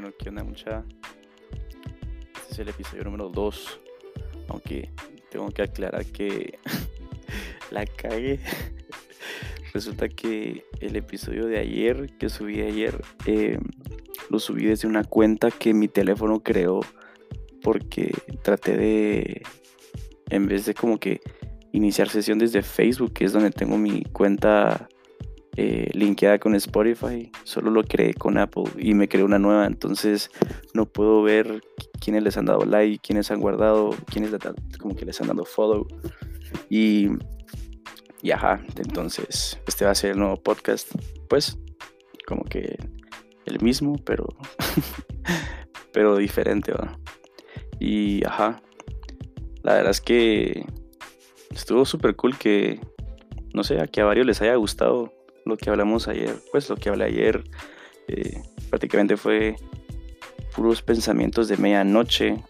Bueno, ¿qué onda mucha? Este es el episodio número 2. Aunque tengo que aclarar que la cagué. Resulta que el episodio de ayer, que subí ayer, eh, lo subí desde una cuenta que mi teléfono creó porque traté de, en vez de como que iniciar sesión desde Facebook, que es donde tengo mi cuenta eh, con Spotify, solo lo creé con Apple y me creé una nueva, entonces no puedo ver quiénes les han dado like, quiénes han guardado, quiénes como que les han dado follow. Y, y ajá, entonces este va a ser el nuevo podcast, pues como que el mismo, pero, pero diferente. Y ajá, la verdad es que estuvo súper cool que, no sé, a que a varios les haya gustado lo que hablamos ayer. Pues lo que hablé ayer eh, prácticamente fue puros pensamientos de medianoche.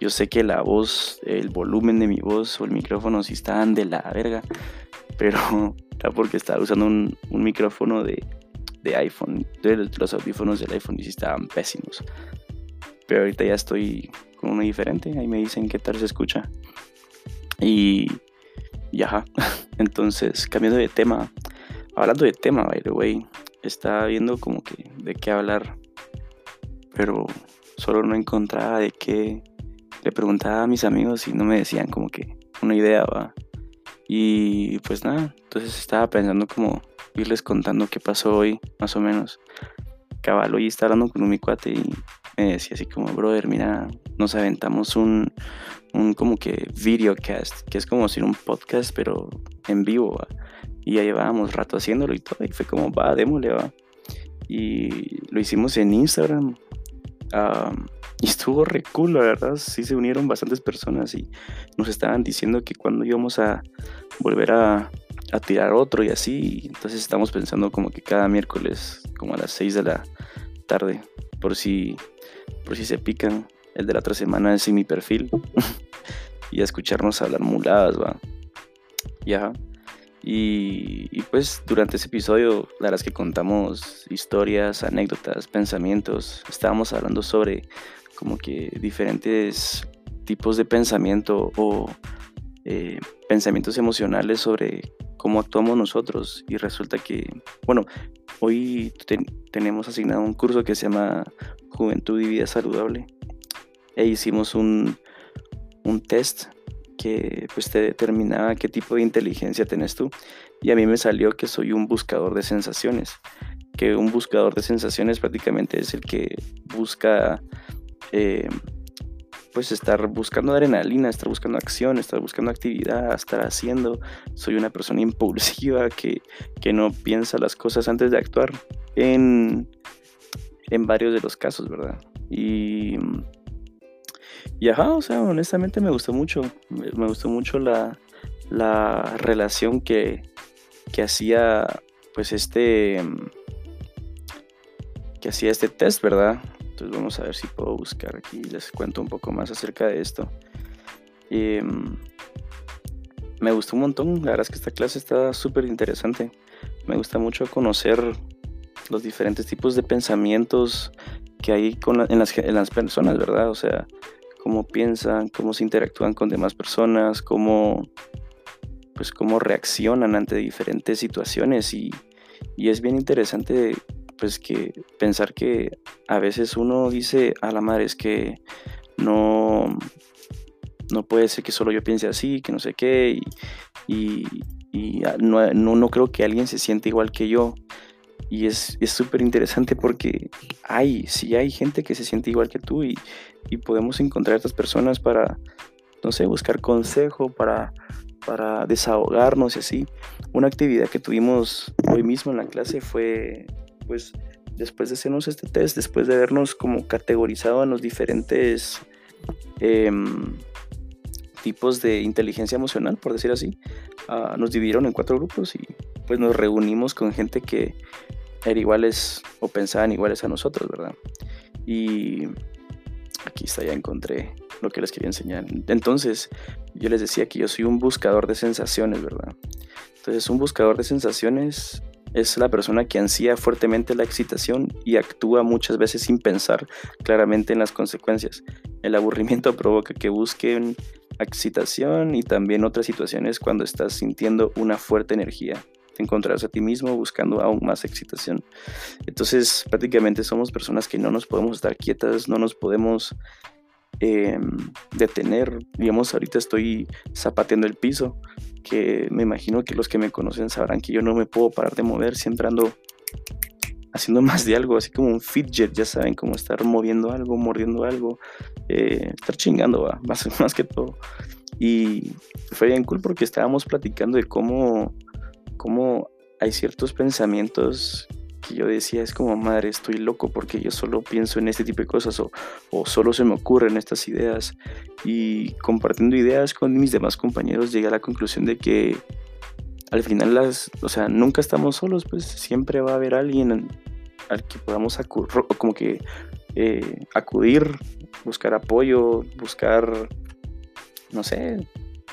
Yo sé que la voz, el volumen de mi voz o el micrófono sí estaban de la verga, pero era porque estaba usando un, micrófono de, iPhone, de los audífonos del iPhone y sí estaban pésimos. Pero ahorita ya estoy con uno diferente, ahí me dicen qué tal se escucha. Y, y ajá, entonces cambiando de tema, Hablando de tema, by the way, estaba viendo como que de qué hablar, pero solo no encontraba de qué. Le preguntaba a mis amigos y no me decían como que una idea, va. Y pues nada, entonces estaba pensando como irles contando qué pasó hoy, más o menos. Caballo y estaba hablando con un mi cuate y me decía así como, brother, mira, nos aventamos un, un como que videocast, que es como si un podcast, pero en vivo, ¿va? Y ya llevábamos rato haciéndolo y todo. Y fue como, va, démosle, va. Y lo hicimos en Instagram. y estuvo re cool, la verdad. Sí se unieron bastantes personas y nos estaban diciendo que cuando íbamos a volver a, a tirar otro y así. Entonces estamos pensando como que cada miércoles, como a las 6 de la tarde, por si, por si se pican. El de la otra semana es en mi perfil. y a escucharnos hablar muladas, va. Ya. Y, pues durante ese episodio, la que contamos historias, anécdotas, pensamientos. Estábamos hablando sobre como que diferentes tipos de pensamiento o eh, pensamientos emocionales sobre cómo actuamos nosotros. Y resulta que, bueno, hoy tenemos asignado un curso que se llama Juventud y Vida Saludable. E hicimos un, un test que pues te determinaba qué tipo de inteligencia tenés tú. Y a mí me salió que soy un buscador de sensaciones. Que un buscador de sensaciones prácticamente es el que busca eh, pues estar buscando adrenalina, estar buscando acción, estar buscando actividad, estar haciendo. Soy una persona impulsiva que, que no piensa las cosas antes de actuar en, en varios de los casos, ¿verdad? Y y ajá, o sea, honestamente me gustó mucho. Me, gustó mucho la, relación que, que hacía pues este que hacía este test, ¿verdad? Entonces vamos a ver si puedo buscar aquí les cuento un poco más acerca de esto. Em, me gustó un montón, la verdad es que esta clase está súper interesante. Me gusta mucho conocer los diferentes tipos de pensamientos que hay con en, las, en las personas, ¿verdad? O sea, cómo piensan, cómo se interactúan con demás personas, cómo, pues cómo reaccionan ante diferentes situaciones. Y, es bien interesante pues que pensar que a veces uno dice a la madre es que no no puede ser que solo yo piense así, que no sé qué y, no, no, creo que alguien se siente igual que yo. Y es súper interesante porque hay, sí hay gente que se siente igual que tú y, podemos encontrar a estas personas para, no sé, buscar consejo, para, para desahogarnos y así. Una actividad que tuvimos hoy mismo en la clase fue, pues, después de hacernos este test, después de vernos como categorizado en los diferentes em, tipos de inteligencia emocional, por decir así, ah, nos dividieron en cuatro grupos y pues nos reunimos con gente que eran iguales o pensaban iguales a nosotros, ¿verdad? Y aquí está, ya encontré lo que les quería enseñar. Entonces, yo les decía que yo soy un buscador de sensaciones, ¿verdad? Entonces, un buscador de sensaciones es la persona que ansía fuertemente la excitación y actúa muchas veces sin pensar claramente en las consecuencias. El aburrimiento provoca que busquen excitación y también otras situaciones cuando estás sintiendo una fuerte energía. Te encontrarás a ti mismo buscando aún más excitación. Entonces, prácticamente somos personas que no nos podemos estar quietas, no nos podemos em, detener. Digamos, ahorita estoy zapateando el piso, que me imagino que los que me conocen sabrán que yo no me puedo parar de mover, siempre ando haciendo más de algo, así como un fidget, ya saben, como estar moviendo algo, mordiendo algo, eh, estar chingando, ¿va? Más, más que todo. Y fue bien cool porque estábamos platicando de cómo, cómo hay ciertos pensamientos que yo decía, es como, madre, estoy loco porque yo solo pienso en este tipo de cosas o, o solo se me ocurren estas ideas. Y compartiendo ideas con mis demás compañeros llegué a la conclusión de que al final las, o sea, nunca estamos solos, pues siempre va a haber alguien al que podamos eh, acudir, buscar apoyo, buscar, no sé,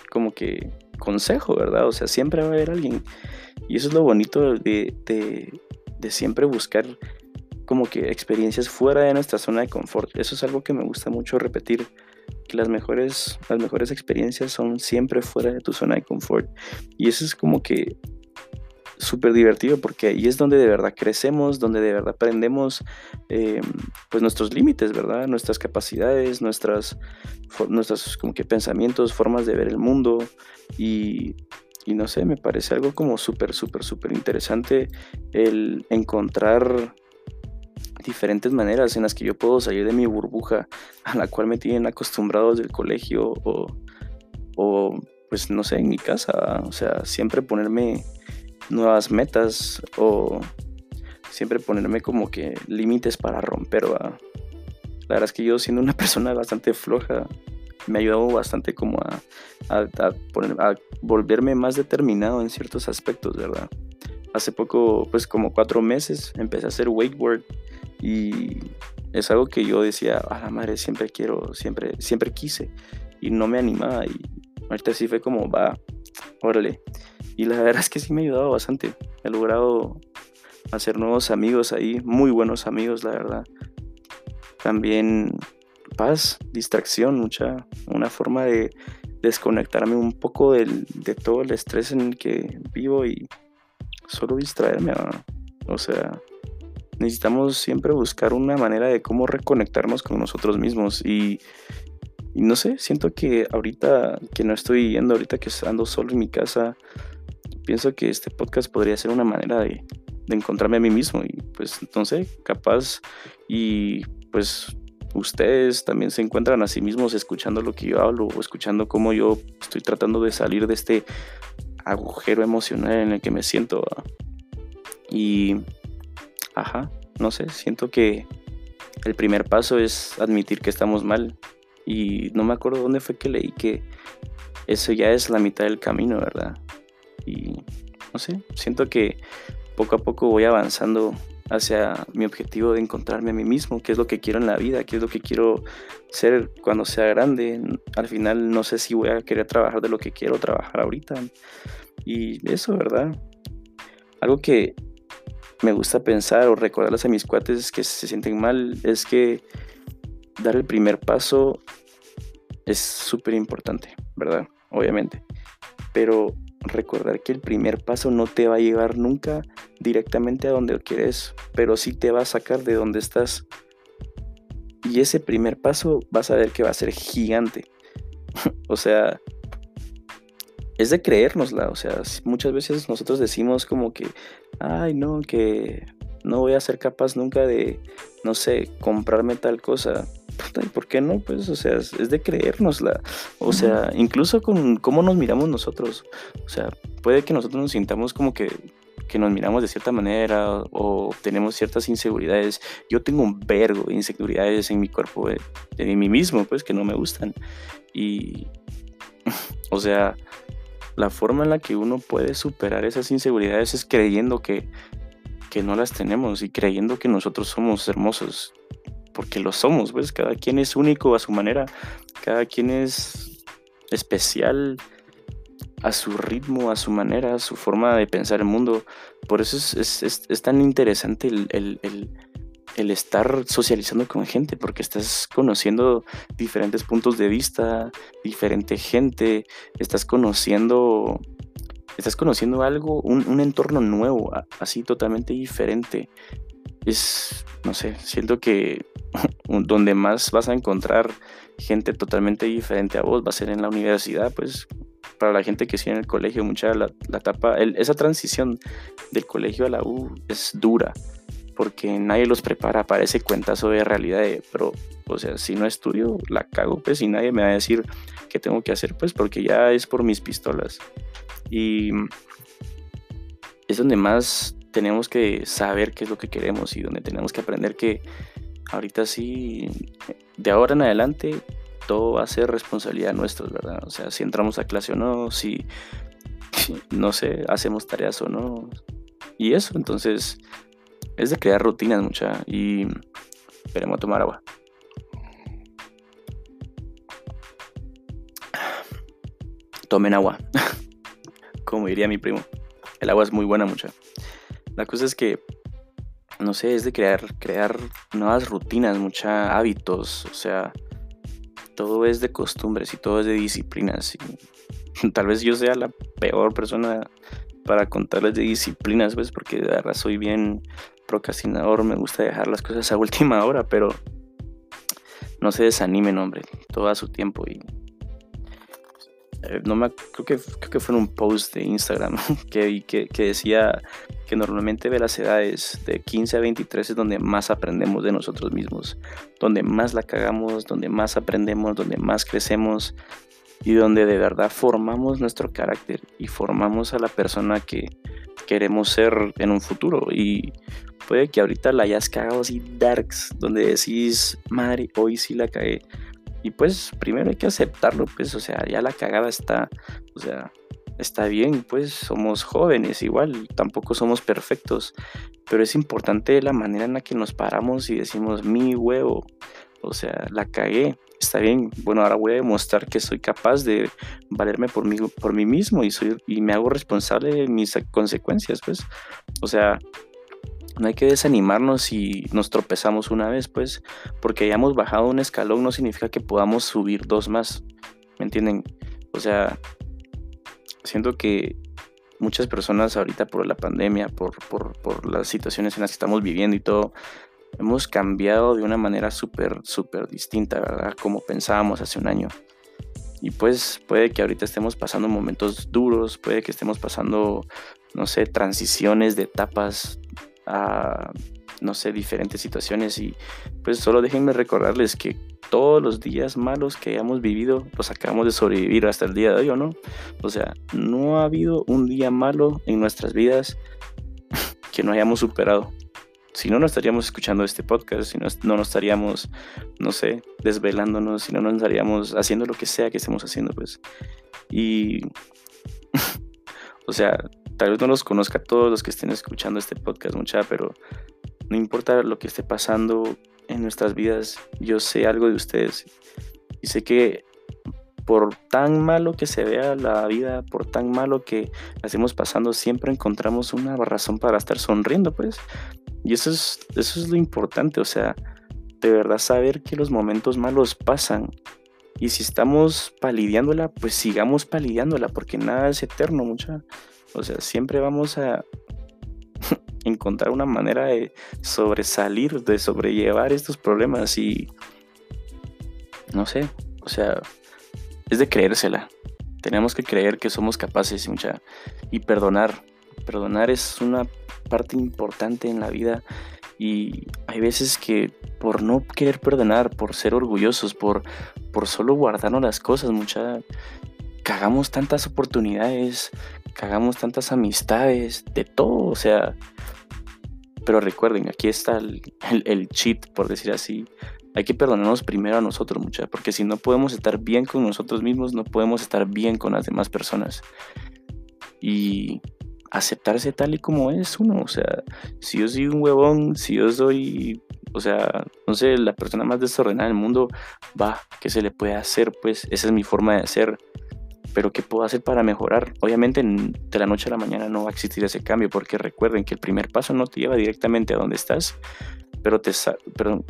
como que consejo, ¿verdad? O sea, siempre va a haber alguien. Y eso es lo bonito de, de siempre buscar como que experiencias fuera de nuestra zona de confort. Eso es algo que me gusta mucho repetir que las mejores, las mejores experiencias son siempre fuera de tu zona de confort. Y eso es como que súper divertido porque ahí es donde de verdad crecemos, donde de verdad aprendemos em, pues nuestros límites, ¿verdad? Nuestras capacidades, nuestras, nuestros como que pensamientos, formas de ver el mundo y, y no sé, me parece algo como súper, súper, súper interesante el encontrar diferentes maneras en las que yo puedo salir de mi burbuja a la cual me tienen acostumbrados del colegio o, o pues no sé, en mi casa, o sea, siempre ponerme nuevas metas o siempre ponerme como que límites para romper. La verdad es que yo siendo una persona bastante floja, me ha ayudado bastante como a, a, a volverme más determinado en ciertos aspectos, ¿verdad? Hace poco, pues como cuatro meses, empecé a hacer wakeboard y es algo que yo decía, a la madre, siempre quiero, siempre, siempre quise y no me animaba. Y ahorita sí fue como, va, órale. Y la verdad es que sí me ha ayudado bastante. He logrado hacer nuevos amigos ahí, muy buenos amigos, la verdad. También paz, distracción, mucha, una forma de desconectarme un poco del, de todo el estrés en el que vivo y solo distraerme. O sea, necesitamos siempre buscar una manera de cómo reconectarnos con nosotros mismos y, no sé, siento que ahorita que no estoy yendo, ahorita que ando solo en mi casa, pienso que este podcast podría ser una manera de, encontrarme a mí mismo y pues entonces capaz y pues ustedes también se encuentran a sí mismos escuchando lo que yo hablo o escuchando cómo yo estoy tratando de salir de este agujero emocional en el que me siento. Y ajá, no sé, siento que el primer paso es admitir que estamos mal. Y no me acuerdo dónde fue que leí que eso ya es la mitad del camino, ¿verdad? Y no sé, siento que poco a poco voy avanzando hacia mi objetivo de encontrarme a mí mismo, qué es lo que quiero en la vida, qué es lo que quiero ser cuando sea grande. Al final no sé si voy a querer trabajar de lo que quiero trabajar ahorita. Y eso, ¿verdad? Algo que me gusta pensar o recordarles a mis cuates que se sienten mal es que dar el primer paso es súper importante, ¿verdad? Obviamente. Pero recordar que el primer paso no te va a llevar nunca directamente a donde quieres, pero sí te va a sacar de donde estás. Y ese primer paso vas a ver que va a ser gigante. o sea, es de creérnosla. O sea, muchas veces nosotros decimos como que, ay, no, que no voy a ser capaz nunca de, no sé, comprarme tal cosa. ¿Y por qué no? Pues, o sea, es de creérnosla. O sea, incluso con cómo nos miramos nosotros. O sea, puede que nosotros nos sintamos como que, que nos miramos de cierta manera o tenemos ciertas inseguridades. Yo tengo un vergo de inseguridades en mi cuerpo, de, de mí mismo, pues, que no me gustan. Y, o sea, la forma en la que uno puede superar esas inseguridades es creyendo que, que no las tenemos y creyendo que nosotros somos hermosos, porque lo somos, pues cada quien es único a su manera, cada quien es especial a su ritmo, a su manera, a su forma de pensar el mundo. Por eso es, tan interesante el, estar socializando con gente, porque estás conociendo diferentes puntos de vista, diferente gente, estás conociendo, estás conociendo algo, un entorno nuevo, así totalmente diferente. Es, no sé, siento que donde más vas a encontrar gente totalmente diferente a vos va a ser en la universidad, pues para la gente que sigue en el colegio, mucha la, etapa, esa transición del colegio a la U es dura, porque nadie los prepara para ese cuentazo de realidad de, pero, o sea, si no estudio, la cago, pues, y nadie me va a decir qué tengo que hacer, pues, porque ya es por mis pistolas. Y es donde más tenemos que saber qué es lo que queremos y donde tenemos que aprender que ahorita sí, de ahora en adelante, todo va a ser responsabilidad nuestra, ¿verdad? O sea, si entramos a clase o no, si, no sé, hacemos tareas o no. Y eso, entonces, es de crear rutinas mucha. Y esperemos a tomar agua. Tomen agua, como diría mi primo. El agua es muy buena mucha. La cosa es que no sé, es de crear, crear nuevas rutinas, muchos hábitos, o sea, todo es de costumbres y todo es de disciplinas. Y tal vez yo sea la peor persona para contarles de disciplinas, pues, porque de verdad soy bien procrastinador, me gusta dejar las cosas a última hora, pero no se desanimen, hombre, todo a su tiempo y no me creo que creo que fue en un post de Instagram que, que, que decía que normalmente de las edades de 15 a 23 es donde más aprendemos de nosotros mismos, donde más la cagamos, donde más aprendemos, donde más crecemos y donde de verdad formamos nuestro carácter y formamos a la persona que queremos ser en un futuro. Y puede que ahorita la hayas cagado así darks donde decís madre hoy sí la cagué y pues primero hay que aceptarlo, pues, o sea, ya la cagada está, o sea, está bien, pues somos jóvenes igual, tampoco somos perfectos, pero es importante la manera en la que nos paramos y decimos, mi huevo, o sea, la cagué, está bien, bueno, ahora voy a demostrar que soy capaz de valerme por mí, por mí mismo y, soy, y me hago responsable de mis consecuencias, pues, o sea, no hay que desanimarnos si nos tropezamos una vez, pues, porque hayamos bajado un escalón no significa que podamos subir dos más. ¿Me entienden? O sea, siento que muchas personas ahorita por la pandemia, por, por, las situaciones en las que estamos viviendo y todo, hemos cambiado de una manera súper, súper distinta, ¿verdad? Como pensábamos hace un año. Y pues puede que ahorita estemos pasando momentos duros, puede que estemos pasando, no sé, transiciones de etapas a, no sé, diferentes situaciones y pues solo déjenme recordarles que todos los días malos que hayamos vivido los acabamos de sobrevivir hasta el día de hoy, ¿o no? O sea, no ha habido un día malo en nuestras vidas que no hayamos superado. Si no, no estaríamos escuchando este podcast, si no, no nos estaríamos, no sé, desvelándonos, si no, nos estaríamos haciendo lo que sea que estemos haciendo, pues. Y, o sea, tal vez no los conozca a todos los que estén escuchando este podcast, mucha, pero no importa lo que esté pasando en nuestras vidas, yo sé algo de ustedes. Y sé que por tan malo que se vea la vida, por tan malo que la estemos pasando, siempre encontramos una razón para estar sonriendo, pues. Y eso es, eso es lo importante, o sea, de verdad saber que los momentos malos pasan. Y si estamos palideándola, pues sigamos palideándola, porque nada es eterno, mucha. O sea, siempre vamos a encontrar una manera de sobresalir, de sobrellevar estos problemas y no sé, o sea, es de creérsela. Tenemos que creer que somos capaces mucha, y perdonar. Perdonar es una parte importante en la vida y hay veces que por no querer perdonar, por ser orgullosos, por, por solo guardarnos las cosas, mucha, cagamos tantas oportunidades, cagamos tantas amistades, de todo, o sea. Pero recuerden, aquí está el, cheat, por decir así. Hay que perdonarnos primero a nosotros, muchachos, porque si no podemos estar bien con nosotros mismos, no podemos estar bien con las demás personas. Y aceptarse tal y como es uno, o sea, si yo soy un huevón, si yo soy, o sea, no sé, la persona más desordenada del mundo, va, ¿qué se le puede hacer? Pues esa es mi forma de ser pero ¿qué puedo hacer para mejorar? Obviamente de la noche a la mañana no va a existir ese cambio, porque recuerden que el primer paso no te lleva directamente a donde estás, pero te, pero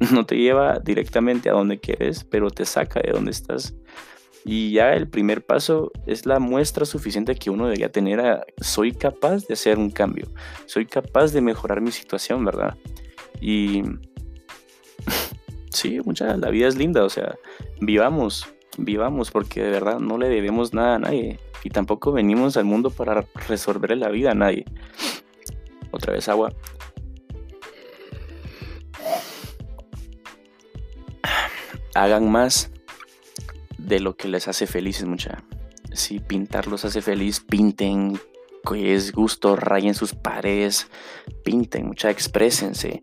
no te lleva directamente a donde quieres, pero te saca de donde estás. Y ya el primer paso es la muestra suficiente que uno debería tener a soy capaz de hacer un cambio, soy capaz de mejorar mi situación, ¿verdad? Y sí, mucha, la vida es linda, o sea, vivamos, vivamos porque de verdad no le debemos nada a nadie y tampoco venimos al mundo para resolver la vida a nadie. Otra vez agua. Hagan más de lo que les hace felices, mucha. Si pintar los hace feliz, pinten, que es gusto, rayen sus paredes, pinten, mucha, exprésense.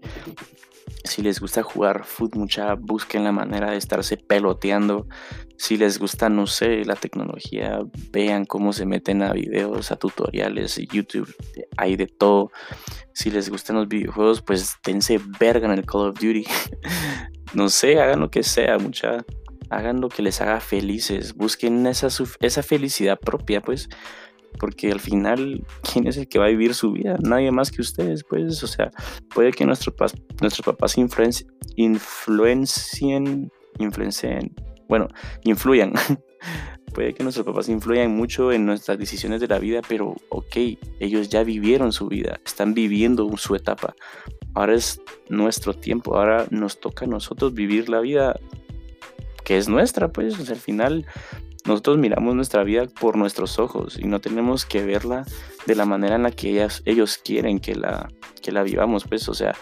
Si les gusta jugar fútbol, mucha, busquen la manera de estarse peloteando. Si les gusta, no sé, la tecnología, vean cómo se meten a videos, a tutoriales, YouTube, hay de todo. Si les gustan los videojuegos, pues dense verga en el Call of Duty. no sé, hagan lo que sea, mucha. Hagan lo que les haga felices. Busquen esa, esa felicidad propia, pues porque al final, ¿quién es el que va a vivir su vida? Nadie más que ustedes, pues, o sea, puede que nuestros, nuestros papás influencien, influencien, bueno, influyan. puede que nuestros papás influyan mucho en nuestras decisiones de la vida, pero ok, ellos ya vivieron su vida, están viviendo su etapa. Ahora es nuestro tiempo, ahora nos toca a nosotros vivir la vida que es nuestra, pues, o sea, al final nosotros miramos nuestra vida por nuestros ojos y no tenemos que verla de la manera en la que ellas, ellos quieren que la, que la vivamos, pues, o sea,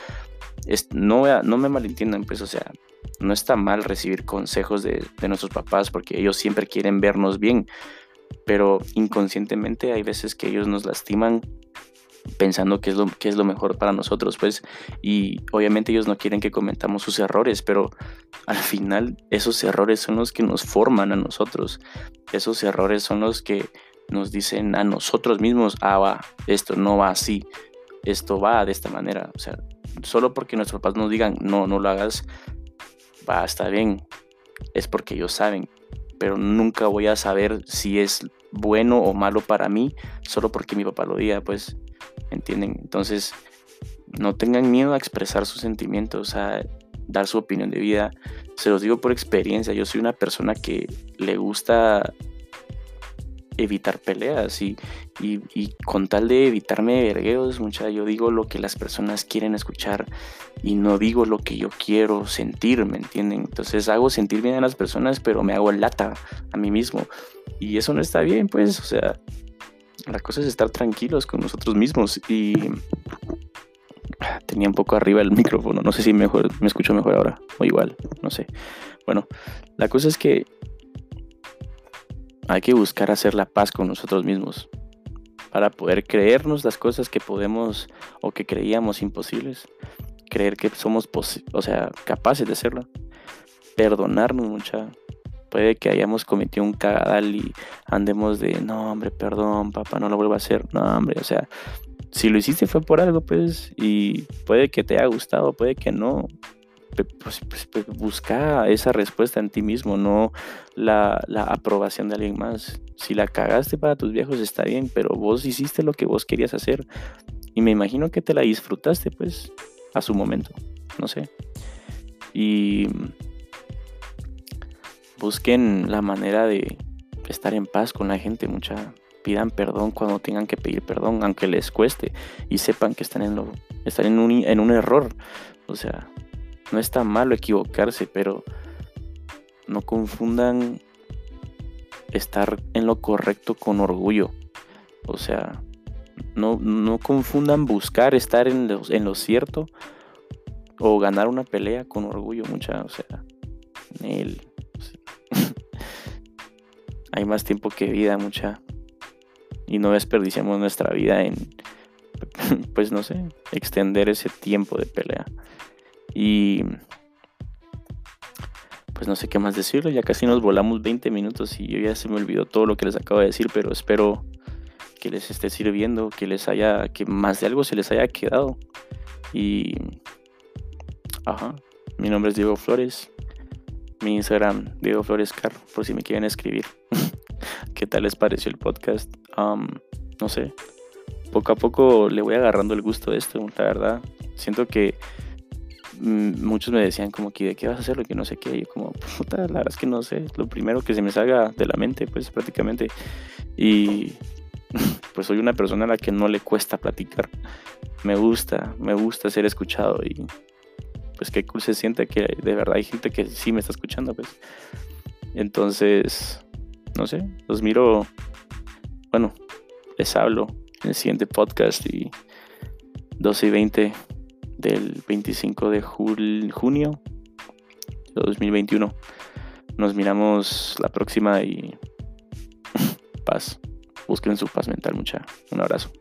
no, no me malentiendan, pues, o sea, no está mal recibir consejos de, de nuestros papás porque ellos siempre quieren vernos bien, pero inconscientemente hay veces que ellos nos lastiman pensando que es lo que es lo mejor para nosotros, pues, y obviamente ellos no quieren que comentamos sus errores, pero al final esos errores son los que nos forman a nosotros. Esos errores son los que nos dicen a nosotros mismos, ah, va, esto no va así, esto va de esta manera. O sea, solo porque nuestros papás nos digan, no, no lo hagas, va, está bien, es porque ellos saben, pero nunca voy a saber si es bueno o malo para mí solo porque mi papá lo diga, pues ¿entienden? Entonces, no tengan miedo a expresar sus sentimientos, a dar su opinión de vida. Se los digo por experiencia, yo soy una persona que le gusta evitar peleas y, con tal de evitarme vergueos, mucha, yo digo lo que las personas quieren escuchar y no digo lo que yo quiero sentir, ¿me entienden? Entonces hago sentir bien a las personas, pero me hago lata a mí mismo y eso no está bien, pues, o sea, la cosa es estar tranquilos con nosotros mismos y tenía un poco arriba el micrófono, no sé si mejor me escucho mejor ahora o igual, no sé. Bueno, la cosa es que hay que buscar hacer la paz con nosotros mismos para poder creernos las cosas que podemos o que creíamos imposibles, creer que somos, o sea, capaces de hacerlo, perdonarnos mucha, Puede que hayamos cometido un cagadal y andemos de, no, hombre, perdón, papá, no lo vuelvo a hacer. No, hombre, o sea, si lo hiciste fue por algo, pues, y puede que te haya gustado, puede que no. Pues, pues, pues, busca esa respuesta en ti mismo, no la, la, aprobación de alguien más. Si la cagaste para tus viejos está bien, pero vos hiciste lo que vos querías hacer. Y me imagino que te la disfrutaste, pues, a su momento. No sé. Y busquen la manera de estar en paz con la gente, mucha pidan perdón cuando tengan que pedir perdón, aunque les cueste y sepan que están en lo están en un, en un error. O sea, no está malo equivocarse, pero no confundan estar en lo correcto con orgullo. O sea, no, no confundan buscar estar en lo, en lo cierto o ganar una pelea con orgullo, mucha, o sea, el, hay más tiempo que vida, mucha. Y no desperdiciamos nuestra vida en, pues no sé, extender ese tiempo de pelea. Y pues no sé qué más decirle, ya casi nos volamos 20 minutos y yo ya se me olvidó todo lo que les acabo de decir, pero espero que les esté sirviendo, que les haya, que más de algo se les haya quedado. Y, ajá, mi nombre es Diego Flores mi Instagram, Diego Flores Car, por si me quieren escribir. Qué tal les pareció el podcast. no sé, poco a poco le voy agarrando el gusto de esto, la verdad. Siento que mm, muchos me decían como que de qué vas a hacer lo que no sé qué. Yo como, puta, la verdad es que no sé. Lo primero que se me salga de la mente, pues prácticamente. Y pues soy una persona a la que no le cuesta platicar. Me gusta, me gusta ser escuchado y pues qué cool se siente que de verdad hay gente que sí me está escuchando, pues. Entonces, no sé, los miro, bueno, les hablo en el siguiente podcast y 12 y 20 del 25 de junio de 2021. Nos miramos la próxima y paz. Busquen su paz mental, mucha. Un abrazo.